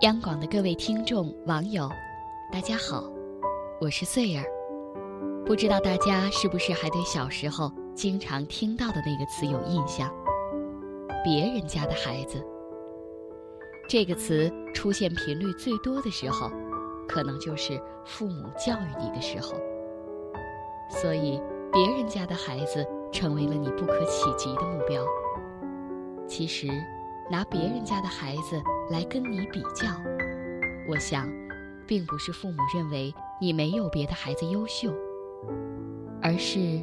央广的各位听众、网友，大家好，我是穗儿。不知道大家是不是还对小时候经常听到的那个词有印象？别人家的孩子。这个词出现频率最多的时候，可能就是父母教育你的时候。所以，别人家的孩子成为了你不可企及的目标。其实，拿别人家的孩子来跟你比较，我想，并不是父母认为你没有别的孩子优秀。而是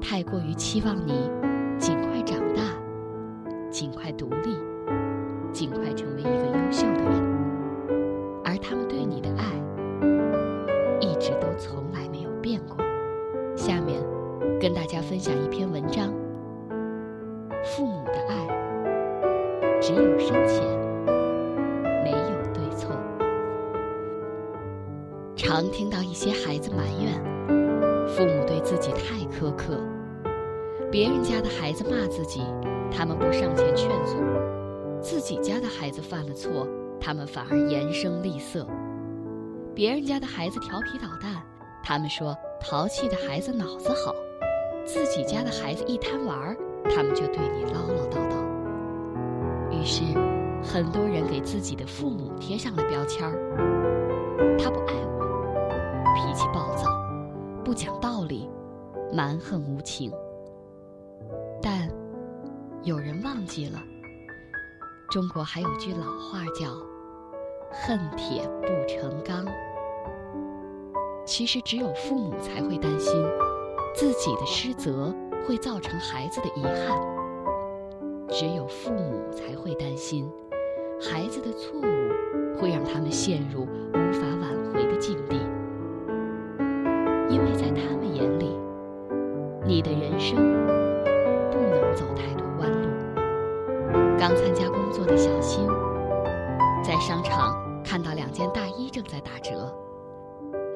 太过于期望你尽快长大，尽快独立，尽快成为一个优秀的人，而他们对你的爱一直都从来没有变过。下面跟大家分享一篇文章：父母只有深浅，没有对错。常听到一些孩子埋怨。父母对自己太苛刻，别人家的孩子骂自己，他们不上前劝阻；自己家的孩子犯了错，他们反而严声厉色。别人家的孩子调皮捣蛋，他们说淘气的孩子脑子好；自己家的孩子一贪玩，他们就对你唠唠叨叨。是，很多人给自己的父母贴上了标签儿：他不爱我，脾气暴躁。不讲道理，蛮横无情。但有人忘记了，中国还有句老话叫“恨铁不成钢”。其实，只有父母才会担心自己的失责会造成孩子的遗憾；只有父母才会担心孩子的错误会让他们陷入无法挽回的境地。因为在他们眼里，你的人生不能走太多弯路。刚参加工作的小新，在商场看到两件大衣正在打折，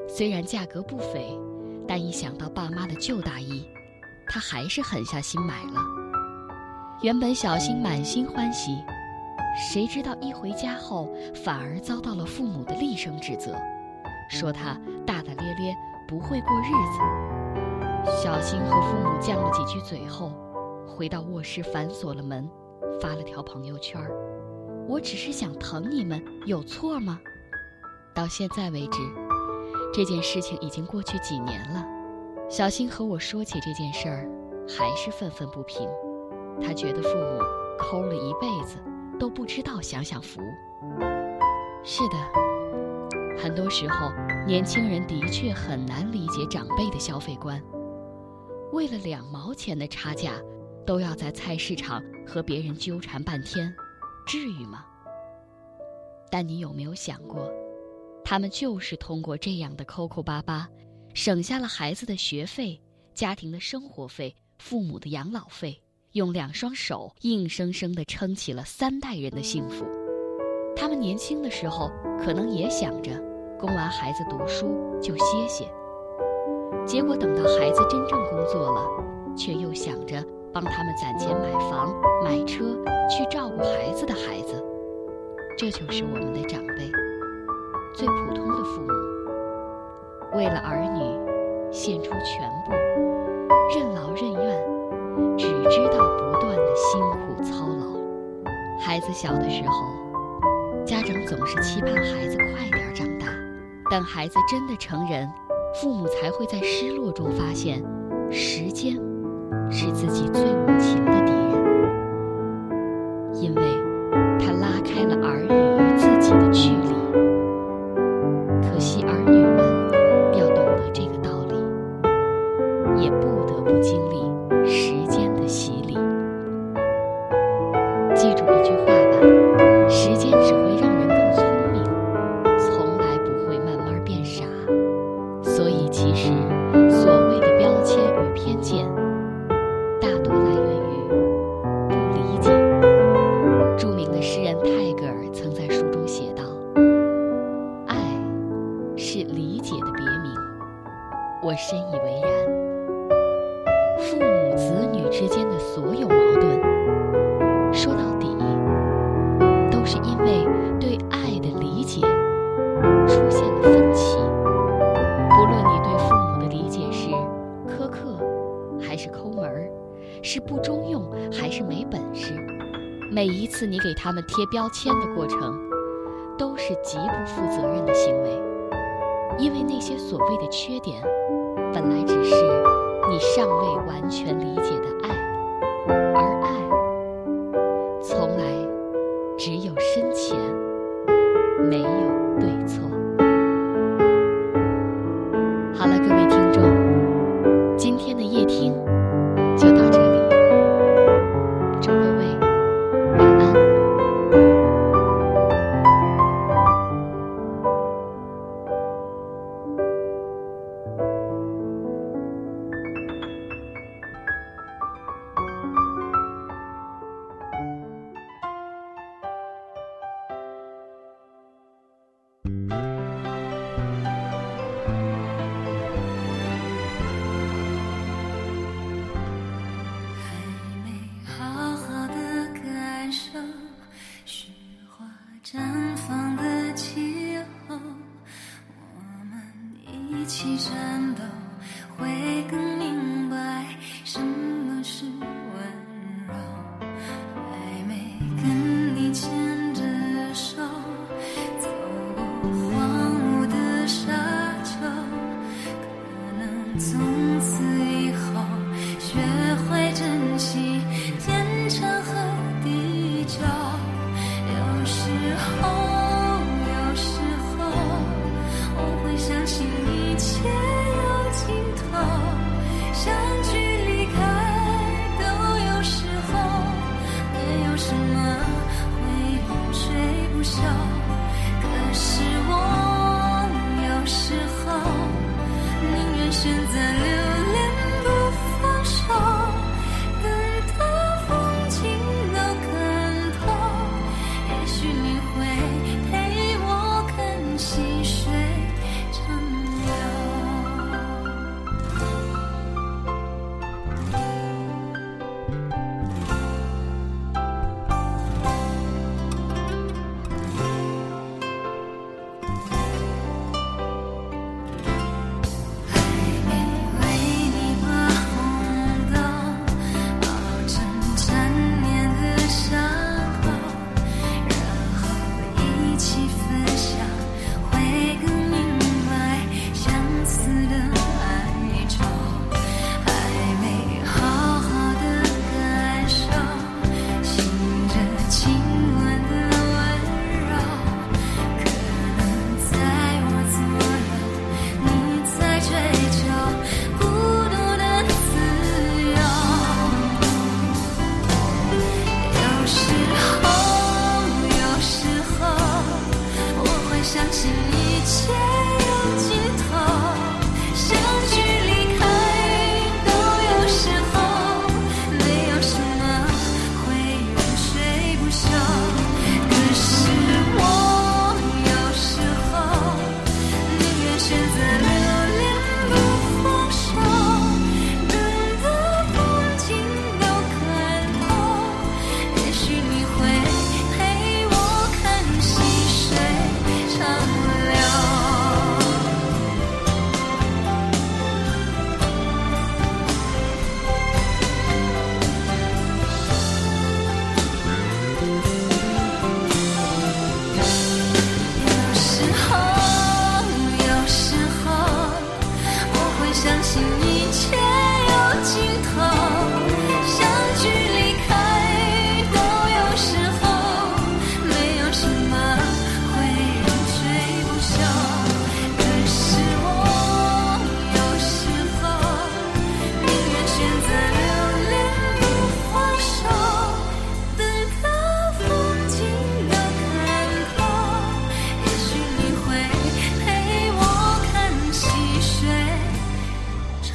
虽然价格不菲，但一想到爸妈的旧大衣，他还是狠下心买了。原本小新满心欢喜，谁知道一回家后，反而遭到了父母的厉声指责，说他大大咧咧。不会过日子。小新和父母犟了几句嘴后，回到卧室反锁了门，发了条朋友圈我只是想疼你们，有错吗？”到现在为止，这件事情已经过去几年了。小新和我说起这件事儿，还是愤愤不平。他觉得父母抠了一辈子，都不知道享享福。是的，很多时候。年轻人的确很难理解长辈的消费观，为了两毛钱的差价，都要在菜市场和别人纠缠半天，至于吗？但你有没有想过，他们就是通过这样的抠抠巴巴，省下了孩子的学费、家庭的生活费、父母的养老费，用两双手硬生生地撑起了三代人的幸福。他们年轻的时候，可能也想着。供完孩子读书就歇歇，结果等到孩子真正工作了，却又想着帮他们攒钱买房、买车，去照顾孩子的孩子。这就是我们的长辈，最普通的父母，为了儿女献出全部，任劳任怨，只知道不断的辛苦操劳。孩子小的时候，家长总是期盼孩子快点长大。等孩子真的成人，父母才会在失落中发现，时间是自己最记住一句话吧时间只会让人更聪明从来不会慢慢变傻。所以其实所谓的标签与偏见大多来源于不理解著名的诗人泰戈尔曾在书中写道爱是理解的别名。我深以为然。父母子女之间的所有矛盾是不中用还是没本事。每一次你给他们贴标签的过程都是极不负责任的行为。因为那些所谓的缺点本来只是你尚未完全理解的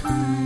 time.